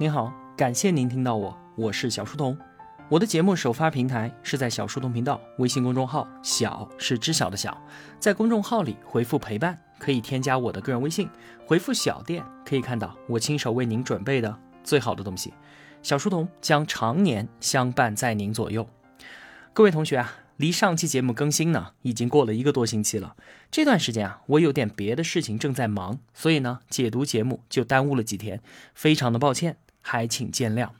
您好，感谢您听到我，我是小书童。我的节目首发平台是在小书童频道微信公众号，小是知晓的小，在公众号里回复陪伴，可以添加我的个人微信，回复小店可以看到我亲手为您准备的最好的东西。小书童将常年相伴在您左右。各位同学啊，离上期节目更新呢，已经过了一个多星期了。这段时间啊，我有点别的事情正在忙，所以呢，解读节目就耽误了几天，非常的抱歉。还请见谅，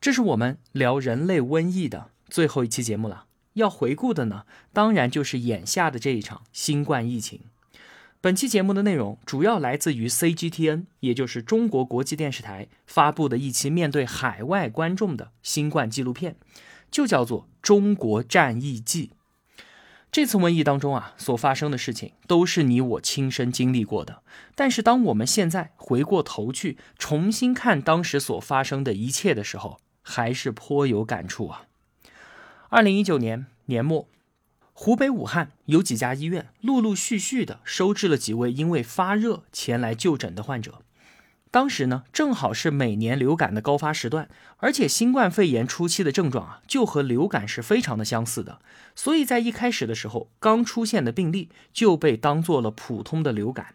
这是我们聊人类瘟疫的最后一期节目了。要回顾的呢，当然就是眼下的这一场新冠疫情。本期节目的内容主要来自于 CGTN，也就是中国国际电视台发布的一期面对海外观众的新冠纪录片，就叫做《中国战役记》。这次瘟疫当中啊，所发生的事情都是你我亲身经历过的。但是，当我们现在回过头去重新看当时所发生的一切的时候，还是颇有感触啊。二零一九年年末，湖北武汉有几家医院陆陆续续的收治了几位因为发热前来就诊的患者。当时呢，正好是每年流感的高发时段，而且新冠肺炎初期的症状啊，就和流感是非常的相似的，所以在一开始的时候，刚出现的病例就被当做了普通的流感。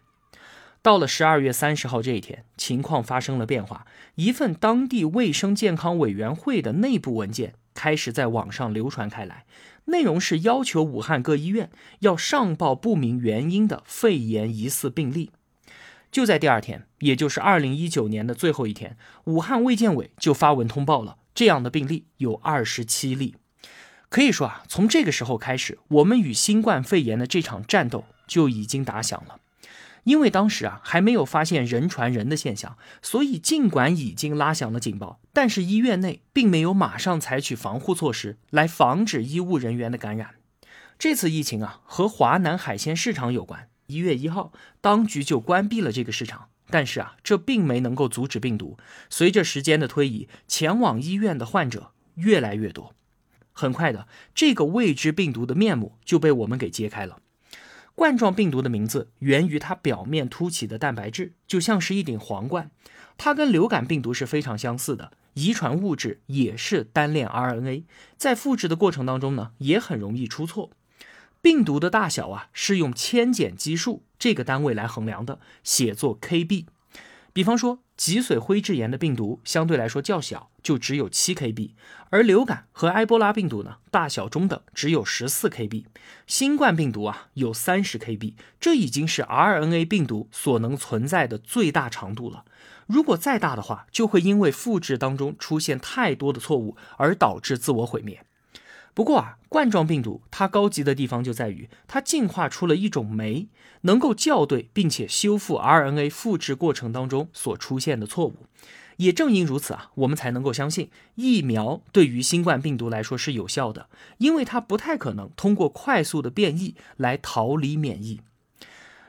到了十二月三十号这一天，情况发生了变化，一份当地卫生健康委员会的内部文件开始在网上流传开来，内容是要求武汉各医院要上报不明原因的肺炎疑似病例。就在第二天，也就是二零一九年的最后一天，武汉卫健委就发文通报了这样的病例有二十七例。可以说啊，从这个时候开始，我们与新冠肺炎的这场战斗就已经打响了。因为当时啊还没有发现人传人的现象，所以尽管已经拉响了警报，但是医院内并没有马上采取防护措施来防止医务人员的感染。这次疫情啊和华南海鲜市场有关。一月一号，当局就关闭了这个市场，但是啊，这并没能够阻止病毒。随着时间的推移，前往医院的患者越来越多。很快的，这个未知病毒的面目就被我们给揭开了。冠状病毒的名字源于它表面凸起的蛋白质，就像是一顶皇冠。它跟流感病毒是非常相似的，遗传物质也是单链 RNA，在复制的过程当中呢，也很容易出错。病毒的大小啊，是用千碱基数这个单位来衡量的，写作 Kb。比方说，脊髓灰质炎的病毒相对来说较小，就只有七 Kb；而流感和埃博拉病毒呢，大小中等，只有十四 Kb。新冠病毒啊，有三十 Kb，这已经是 RNA 病毒所能存在的最大长度了。如果再大的话，就会因为复制当中出现太多的错误而导致自我毁灭。不过啊，冠状病毒它高级的地方就在于它进化出了一种酶，能够校对并且修复 RNA 复制过程当中所出现的错误。也正因如此啊，我们才能够相信疫苗对于新冠病毒来说是有效的，因为它不太可能通过快速的变异来逃离免疫。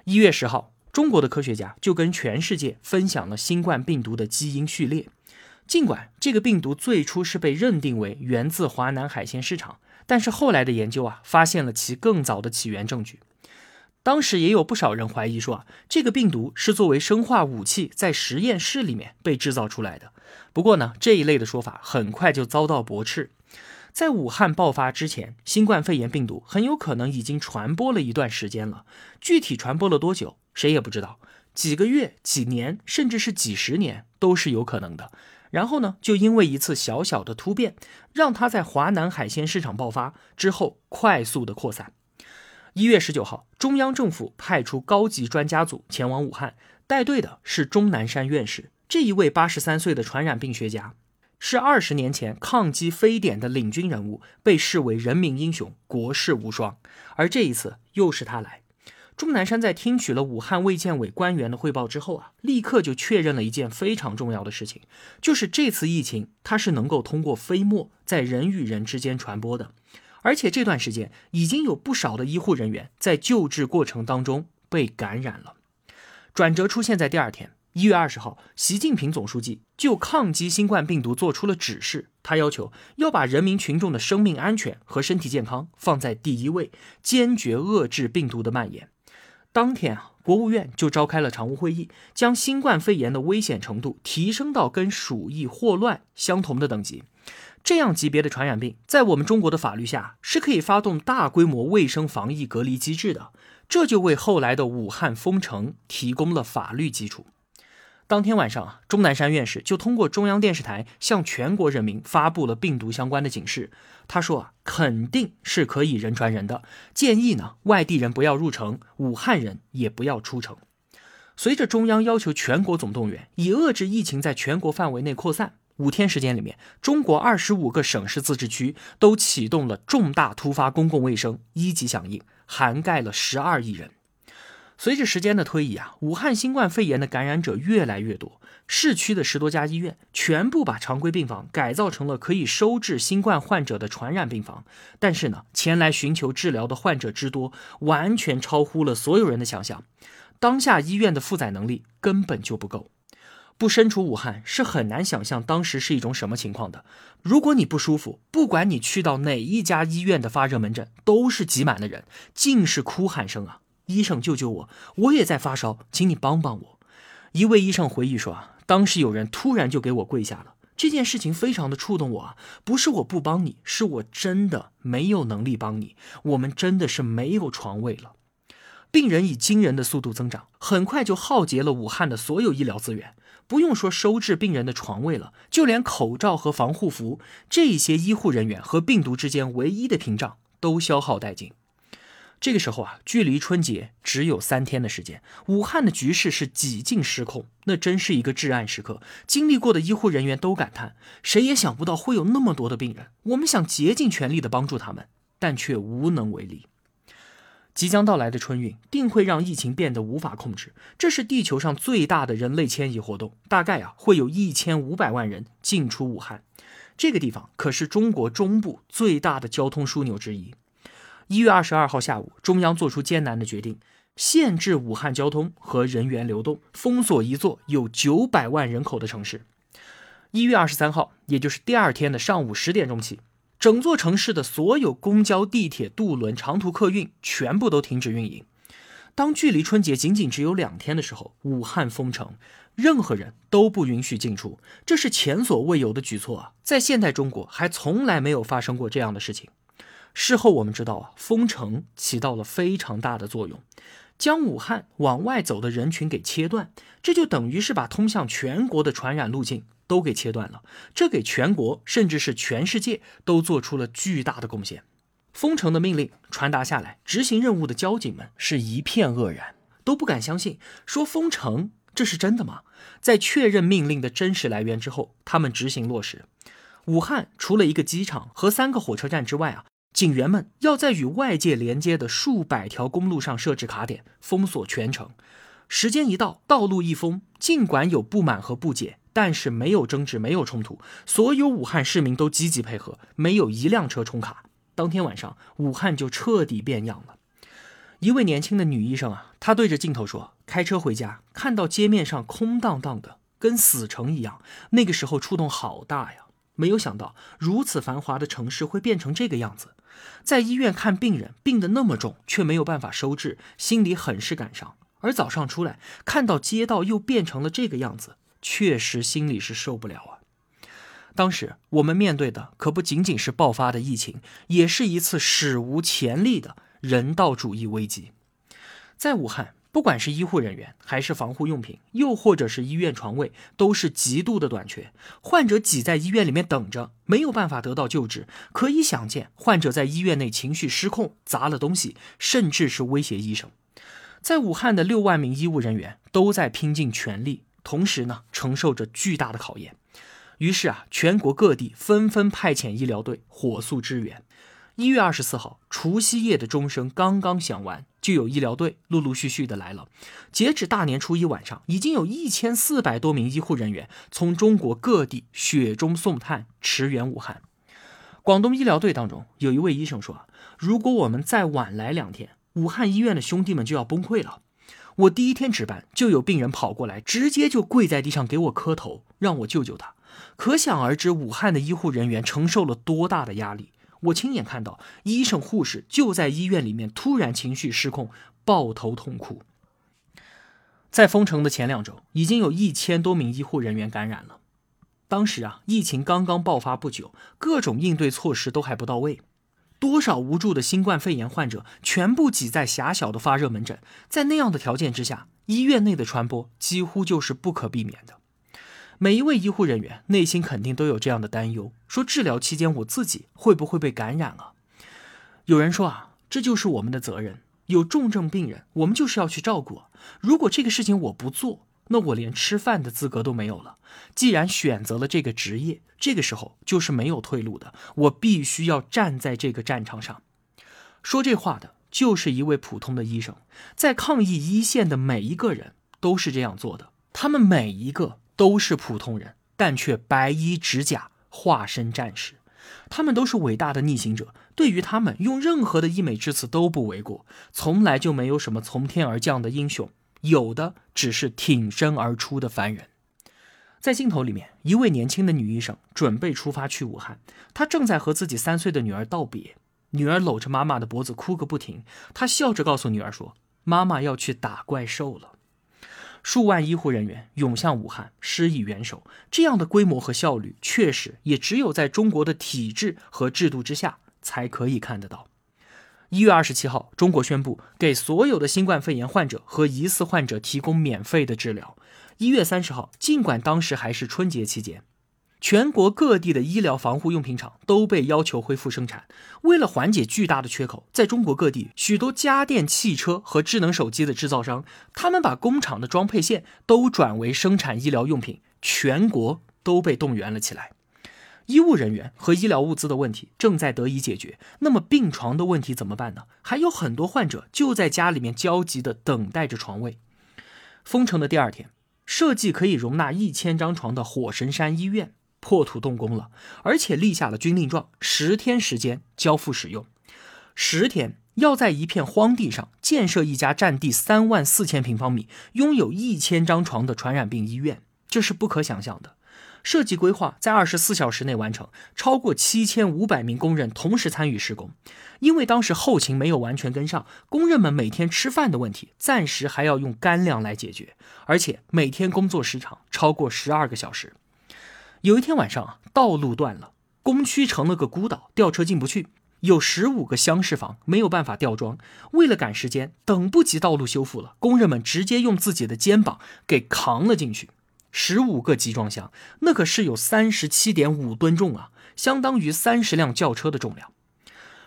一月十号，中国的科学家就跟全世界分享了新冠病毒的基因序列。尽管这个病毒最初是被认定为源自华南海鲜市场，但是后来的研究啊，发现了其更早的起源证据。当时也有不少人怀疑说啊，这个病毒是作为生化武器在实验室里面被制造出来的。不过呢，这一类的说法很快就遭到驳斥。在武汉爆发之前，新冠肺炎病毒很有可能已经传播了一段时间了，具体传播了多久，谁也不知道，几个月、几年，甚至是几十年都是有可能的。然后呢，就因为一次小小的突变，让它在华南海鲜市场爆发之后快速的扩散。一月十九号，中央政府派出高级专家组前往武汉，带队的是钟南山院士。这一位八十三岁的传染病学家，是二十年前抗击非典的领军人物，被视为人民英雄，国士无双。而这一次又是他来。钟南山在听取了武汉卫健委官员的汇报之后啊，立刻就确认了一件非常重要的事情，就是这次疫情它是能够通过飞沫在人与人之间传播的，而且这段时间已经有不少的医护人员在救治过程当中被感染了。转折出现在第二天，一月二十号，习近平总书记就抗击新冠病毒做出了指示，他要求要把人民群众的生命安全和身体健康放在第一位，坚决遏制病毒的蔓延。当天啊，国务院就召开了常务会议，将新冠肺炎的危险程度提升到跟鼠疫、霍乱相同的等级。这样级别的传染病，在我们中国的法律下是可以发动大规模卫生防疫隔离机制的，这就为后来的武汉封城提供了法律基础。当天晚上啊，钟南山院士就通过中央电视台向全国人民发布了病毒相关的警示。他说啊，肯定是可以人传人的，建议呢外地人不要入城，武汉人也不要出城。随着中央要求全国总动员，以遏制疫情在全国范围内扩散，五天时间里面，中国二十五个省市自治区都启动了重大突发公共卫生一级响应，涵盖了十二亿人。随着时间的推移啊，武汉新冠肺炎的感染者越来越多，市区的十多家医院全部把常规病房改造成了可以收治新冠患者的传染病房。但是呢，前来寻求治疗的患者之多，完全超乎了所有人的想象。当下医院的负载能力根本就不够。不身处武汉是很难想象当时是一种什么情况的。如果你不舒服，不管你去到哪一家医院的发热门诊，都是挤满了人，尽是哭喊声啊。医生救救我！我也在发烧，请你帮帮我。一位医生回忆说：“啊，当时有人突然就给我跪下了，这件事情非常的触动我啊！不是我不帮你，是我真的没有能力帮你。我们真的是没有床位了。病人以惊人的速度增长，很快就耗竭了武汉的所有医疗资源。不用说收治病人的床位了，就连口罩和防护服这些医护人员和病毒之间唯一的屏障都消耗殆尽。”这个时候啊，距离春节只有三天的时间，武汉的局势是几近失控，那真是一个至暗时刻。经历过的医护人员都感叹：谁也想不到会有那么多的病人。我们想竭尽全力的帮助他们，但却无能为力。即将到来的春运定会让疫情变得无法控制，这是地球上最大的人类迁移活动，大概啊会有一千五百万人进出武汉。这个地方可是中国中部最大的交通枢纽之一。一月二十二号下午，中央做出艰难的决定，限制武汉交通和人员流动，封锁一座有九百万人口的城市。一月二十三号，也就是第二天的上午十点钟起，整座城市的所有公交、地铁、渡轮、长途客运全部都停止运营。当距离春节仅仅只有两天的时候，武汉封城，任何人都不允许进出，这是前所未有的举措啊！在现代中国，还从来没有发生过这样的事情。事后我们知道啊，封城起到了非常大的作用，将武汉往外走的人群给切断，这就等于是把通向全国的传染路径都给切断了。这给全国甚至是全世界都做出了巨大的贡献。封城的命令传达下来，执行任务的交警们是一片愕然，都不敢相信，说封城这是真的吗？在确认命令的真实来源之后，他们执行落实。武汉除了一个机场和三个火车站之外啊。警员们要在与外界连接的数百条公路上设置卡点，封锁全城。时间一到，道路一封，尽管有不满和不解，但是没有争执，没有冲突。所有武汉市民都积极配合，没有一辆车冲卡。当天晚上，武汉就彻底变样了。一位年轻的女医生啊，她对着镜头说：“开车回家，看到街面上空荡荡的，跟死城一样。那个时候触动好大呀，没有想到如此繁华的城市会变成这个样子。”在医院看病人，病得那么重，却没有办法收治，心里很是感伤。而早上出来，看到街道又变成了这个样子，确实心里是受不了啊。当时我们面对的可不仅仅是爆发的疫情，也是一次史无前例的人道主义危机。在武汉。不管是医护人员，还是防护用品，又或者是医院床位，都是极度的短缺。患者挤在医院里面等着，没有办法得到救治。可以想见，患者在医院内情绪失控，砸了东西，甚至是威胁医生。在武汉的六万名医务人员都在拼尽全力，同时呢，承受着巨大的考验。于是啊，全国各地纷纷派遣医疗队火速支援。一月二十四号，除夕夜的钟声刚刚响完，就有医疗队陆陆续续的来了。截止大年初一晚上，已经有一千四百多名医护人员从中国各地雪中送炭，驰援武汉。广东医疗队当中有一位医生说：“如果我们再晚来两天，武汉医院的兄弟们就要崩溃了。”我第一天值班，就有病人跑过来，直接就跪在地上给我磕头，让我救救他。可想而知，武汉的医护人员承受了多大的压力。我亲眼看到医生护士就在医院里面突然情绪失控，抱头痛哭。在封城的前两周，已经有一千多名医护人员感染了。当时啊，疫情刚刚爆发不久，各种应对措施都还不到位，多少无助的新冠肺炎患者全部挤在狭小的发热门诊，在那样的条件之下，医院内的传播几乎就是不可避免的。每一位医护人员内心肯定都有这样的担忧：说治疗期间我自己会不会被感染啊？有人说啊，这就是我们的责任，有重症病人，我们就是要去照顾。如果这个事情我不做，那我连吃饭的资格都没有了。既然选择了这个职业，这个时候就是没有退路的。我必须要站在这个战场上。说这话的就是一位普通的医生，在抗疫一线的每一个人都是这样做的。他们每一个都是普通人，但却白衣执甲，化身战士。他们都是伟大的逆行者。对于他们，用任何的溢美之词都不为过。从来就没有什么从天而降的英雄。有的只是挺身而出的凡人。在镜头里面，一位年轻的女医生准备出发去武汉，她正在和自己三岁的女儿道别。女儿搂着妈妈的脖子哭个不停，她笑着告诉女儿说：“妈妈要去打怪兽了。”数万医护人员涌向武汉，施以援手。这样的规模和效率，确实也只有在中国的体制和制度之下才可以看得到。一月二十七号，中国宣布给所有的新冠肺炎患者和疑似患者提供免费的治疗。一月三十号，尽管当时还是春节期间，全国各地的医疗防护用品厂都被要求恢复生产。为了缓解巨大的缺口，在中国各地许多家电、汽车和智能手机的制造商，他们把工厂的装配线都转为生产医疗用品，全国都被动员了起来。医务人员和医疗物资的问题正在得以解决，那么病床的问题怎么办呢？还有很多患者就在家里面焦急地等待着床位。封城的第二天，设计可以容纳一千张床的火神山医院破土动工了，而且立下了军令状，十天时间交付使用。十天要在一片荒地上建设一家占地三万四千平方米、拥有一千张床的传染病医院，这是不可想象的。设计规划在二十四小时内完成，超过七千五百名工人同时参与施工。因为当时后勤没有完全跟上，工人们每天吃饭的问题暂时还要用干粮来解决，而且每天工作时长超过十二个小时。有一天晚上啊，道路断了，工区成了个孤岛，吊车进不去。有十五个厢式房没有办法吊装，为了赶时间，等不及道路修复了，工人们直接用自己的肩膀给扛了进去。十五个集装箱，那可是有三十七点五吨重啊，相当于三十辆轿车的重量。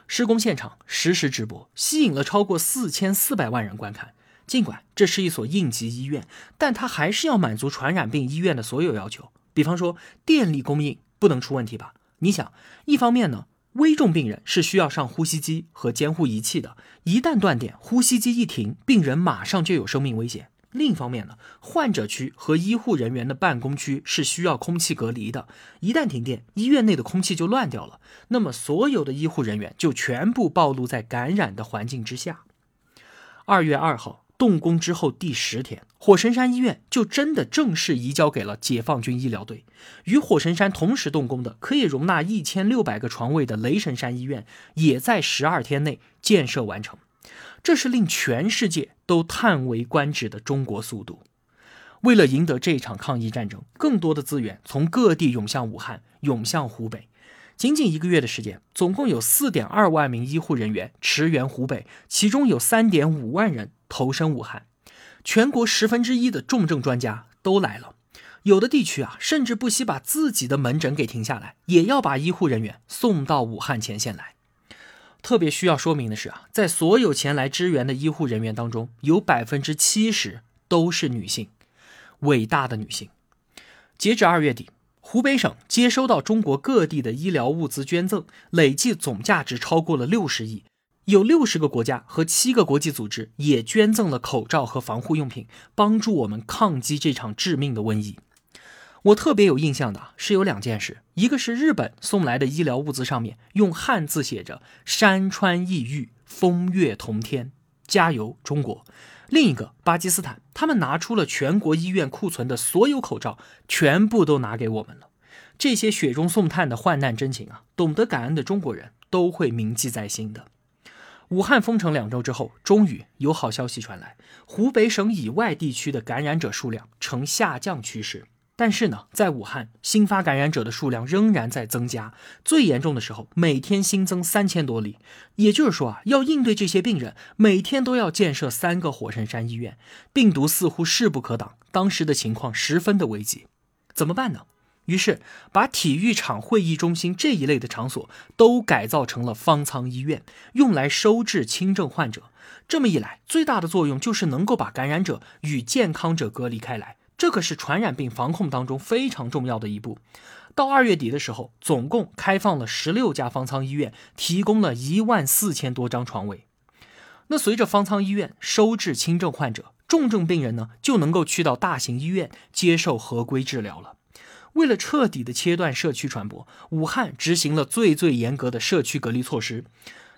施工现场实时直播，吸引了超过四千四百万人观看。尽管这是一所应急医院，但它还是要满足传染病医院的所有要求，比方说电力供应不能出问题吧？你想，一方面呢，危重病人是需要上呼吸机和监护仪器的，一旦断电，呼吸机一停，病人马上就有生命危险。另一方面呢，患者区和医护人员的办公区是需要空气隔离的。一旦停电，医院内的空气就乱掉了，那么所有的医护人员就全部暴露在感染的环境之下。二月二号动工之后第十天，火神山医院就真的正式移交给了解放军医疗队。与火神山同时动工的，可以容纳一千六百个床位的雷神山医院，也在十二天内建设完成。这是令全世界都叹为观止的中国速度。为了赢得这场抗疫战争，更多的资源从各地涌向武汉，涌向湖北。仅仅一个月的时间，总共有四点二万名医护人员驰援湖北，其中有三点五万人投身武汉。全国十分之一的重症专家都来了，有的地区啊，甚至不惜把自己的门诊给停下来，也要把医护人员送到武汉前线来。特别需要说明的是啊，在所有前来支援的医护人员当中，有百分之七十都是女性，伟大的女性。截至二月底，湖北省接收到中国各地的医疗物资捐赠，累计总价值超过了六十亿。有六十个国家和七个国际组织也捐赠了口罩和防护用品，帮助我们抗击这场致命的瘟疫。我特别有印象的是有两件事，一个是日本送来的医疗物资上面用汉字写着“山川异域，风月同天，加油中国”，另一个巴基斯坦，他们拿出了全国医院库存的所有口罩，全部都拿给我们了。这些雪中送炭的患难真情啊，懂得感恩的中国人都会铭记在心的。武汉封城两周之后，终于有好消息传来，湖北省以外地区的感染者数量呈下降趋势。但是呢，在武汉新发感染者的数量仍然在增加，最严重的时候每天新增三千多例。也就是说啊，要应对这些病人，每天都要建设三个火神山医院，病毒似乎势不可挡。当时的情况十分的危急，怎么办呢？于是把体育场、会议中心这一类的场所都改造成了方舱医院，用来收治轻症患者。这么一来，最大的作用就是能够把感染者与健康者隔离开来。这可是传染病防控当中非常重要的一步。到二月底的时候，总共开放了十六家方舱医院，提供了一万四千多张床位。那随着方舱医院收治轻症患者，重症病人呢就能够去到大型医院接受合规治疗了。为了彻底的切断社区传播，武汉执行了最最严格的社区隔离措施。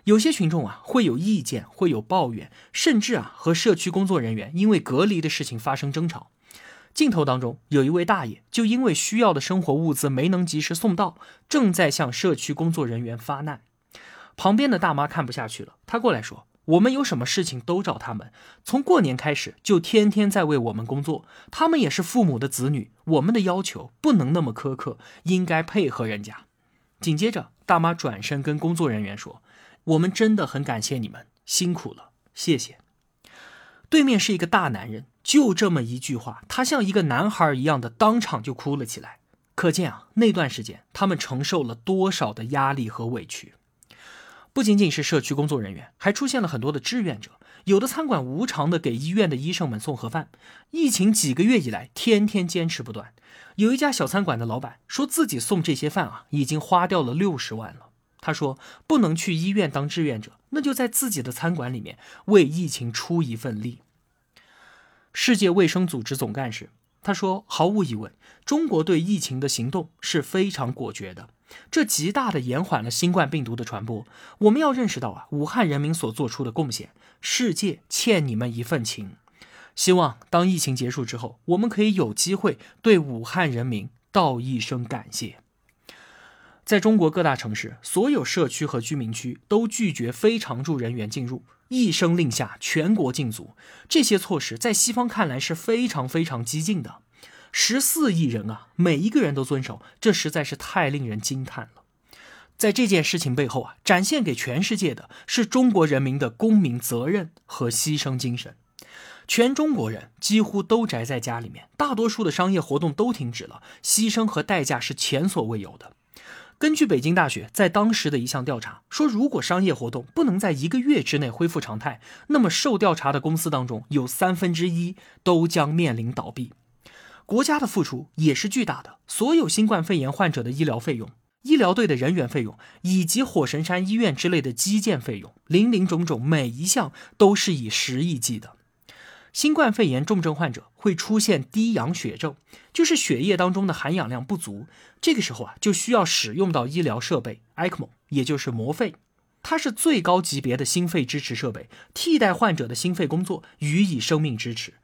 有些群众啊会有意见，会有抱怨，甚至啊和社区工作人员因为隔离的事情发生争吵。镜头当中有一位大爷，就因为需要的生活物资没能及时送到，正在向社区工作人员发难。旁边的大妈看不下去了，她过来说：“我们有什么事情都找他们，从过年开始就天天在为我们工作。他们也是父母的子女，我们的要求不能那么苛刻，应该配合人家。”紧接着，大妈转身跟工作人员说：“我们真的很感谢你们，辛苦了，谢谢。”对面是一个大男人。就这么一句话，他像一个男孩一样的当场就哭了起来。可见啊，那段时间他们承受了多少的压力和委屈。不仅仅是社区工作人员，还出现了很多的志愿者。有的餐馆无偿的给医院的医生们送盒饭。疫情几个月以来，天天坚持不断。有一家小餐馆的老板说自己送这些饭啊，已经花掉了六十万了。他说不能去医院当志愿者，那就在自己的餐馆里面为疫情出一份力。世界卫生组织总干事他说：“毫无疑问，中国对疫情的行动是非常果决的，这极大的延缓了新冠病毒的传播。我们要认识到啊，武汉人民所做出的贡献，世界欠你们一份情。希望当疫情结束之后，我们可以有机会对武汉人民道一声感谢。”在中国各大城市，所有社区和居民区都拒绝非常住人员进入。一声令下，全国禁足。这些措施在西方看来是非常非常激进的。十四亿人啊，每一个人都遵守，这实在是太令人惊叹了。在这件事情背后啊，展现给全世界的是中国人民的公民责任和牺牲精神。全中国人几乎都宅在家里面，大多数的商业活动都停止了，牺牲和代价是前所未有的。根据北京大学在当时的一项调查说，如果商业活动不能在一个月之内恢复常态，那么受调查的公司当中有三分之一都将面临倒闭。国家的付出也是巨大的，所有新冠肺炎患者的医疗费用、医疗队的人员费用，以及火神山医院之类的基建费用，林林种种，每一项都是以十亿计的。新冠肺炎重症患者会出现低氧血症，就是血液当中的含氧量不足。这个时候啊，就需要使用到医疗设备 ECMO，也就是膜肺，它是最高级别的心肺支持设备，替代患者的心肺工作，予以生命支持。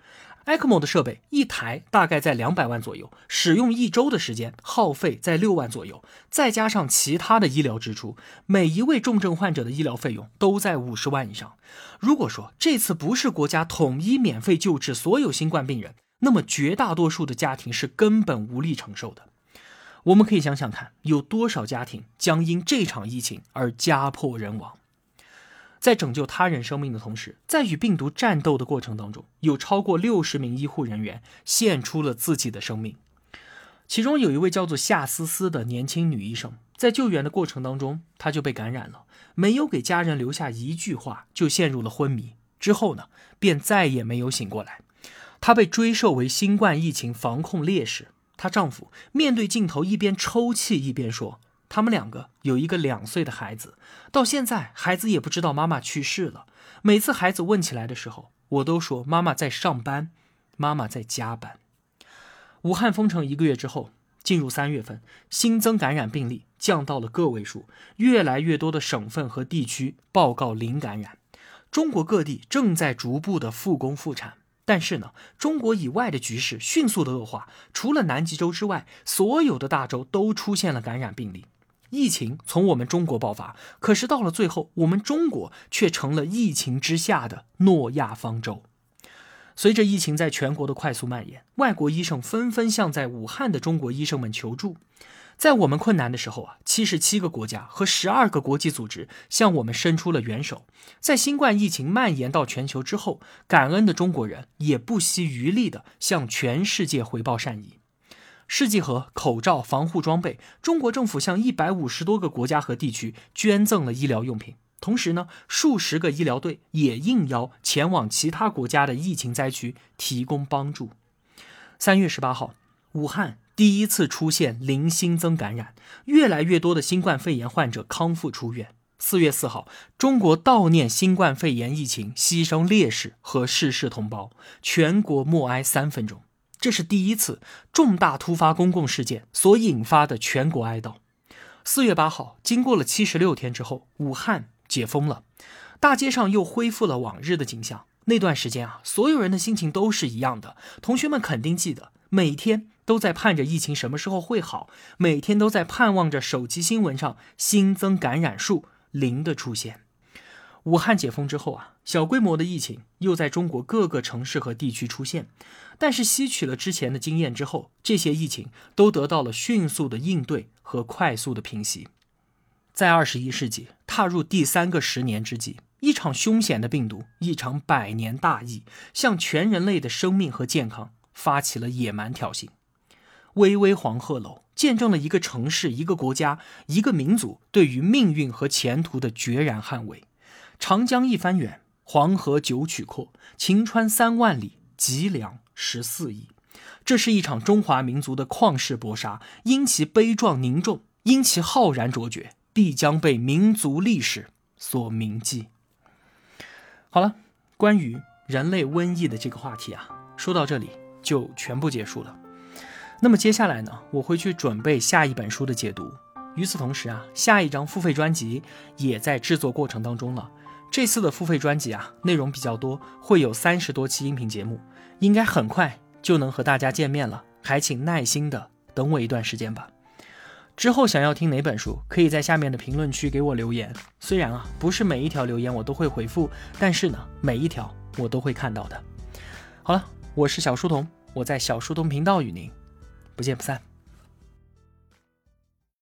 ECMO 的设备一台大概在两百万左右，使用一周的时间，耗费在六万左右，再加上其他的医疗支出，每一位重症患者的医疗费用都在五十万以上。如果说这次不是国家统一免费救治所有新冠病人，那么绝大多数的家庭是根本无力承受的。我们可以想想看，有多少家庭将因这场疫情而家破人亡。在拯救他人生命的同时，在与病毒战斗的过程当中，有超过六十名医护人员献出了自己的生命。其中有一位叫做夏思思的年轻女医生，在救援的过程当中，她就被感染了，没有给家人留下一句话，就陷入了昏迷。之后呢，便再也没有醒过来。她被追授为新冠疫情防控烈士。她丈夫面对镜头，一边抽泣一边说。他们两个有一个两岁的孩子，到现在孩子也不知道妈妈去世了。每次孩子问起来的时候，我都说妈妈在上班，妈妈在加班。武汉封城一个月之后，进入三月份，新增感染病例降到了个位数，越来越多的省份和地区报告零感染。中国各地正在逐步的复工复产，但是呢，中国以外的局势迅速的恶化，除了南极洲之外，所有的大洲都出现了感染病例。疫情从我们中国爆发，可是到了最后，我们中国却成了疫情之下的诺亚方舟。随着疫情在全国的快速蔓延，外国医生纷纷向在武汉的中国医生们求助。在我们困难的时候啊，七十七个国家和十二个国际组织向我们伸出了援手。在新冠疫情蔓延到全球之后，感恩的中国人也不惜余力的向全世界回报善意。试剂盒、口罩、防护装备，中国政府向一百五十多个国家和地区捐赠了医疗用品。同时呢，数十个医疗队也应邀前往其他国家的疫情灾区提供帮助。三月十八号，武汉第一次出现零新增感染，越来越多的新冠肺炎患者康复出院。四月四号，中国悼念新冠肺炎疫情牺牲烈士和逝世同胞，全国默哀三分钟。这是第一次重大突发公共事件所引发的全国哀悼。四月八号，经过了七十六天之后，武汉。解封了，大街上又恢复了往日的景象。那段时间啊，所有人的心情都是一样的。同学们肯定记得，每天都在盼着疫情什么时候会好，每天都在盼望着手机新闻上新增感染数零的出现。武汉解封之后啊，小规模的疫情又在中国各个城市和地区出现，但是吸取了之前的经验之后，这些疫情都得到了迅速的应对和快速的平息。在二十一世纪踏入第三个十年之际，一场凶险的病毒，一场百年大疫，向全人类的生命和健康发起了野蛮挑衅。巍巍黄鹤楼见证了一个城市、一个国家、一个民族对于命运和前途的决然捍卫。长江一帆远，黄河九曲阔，晴川三万里，脊梁十四亿。这是一场中华民族的旷世搏杀，因其悲壮凝重，因其浩然卓绝。必将被民族历史所铭记。好了，关于人类瘟疫的这个话题啊，说到这里就全部结束了。那么接下来呢，我会去准备下一本书的解读。与此同时啊，下一张付费专辑也在制作过程当中了。这次的付费专辑啊，内容比较多，会有三十多期音频节目，应该很快就能和大家见面了。还请耐心的等我一段时间吧。之后想要听哪本书，可以在下面的评论区给我留言。虽然啊，不是每一条留言我都会回复，但是呢，每一条我都会看到的。好了，我是小书童，我在小书童频道与您不见不散。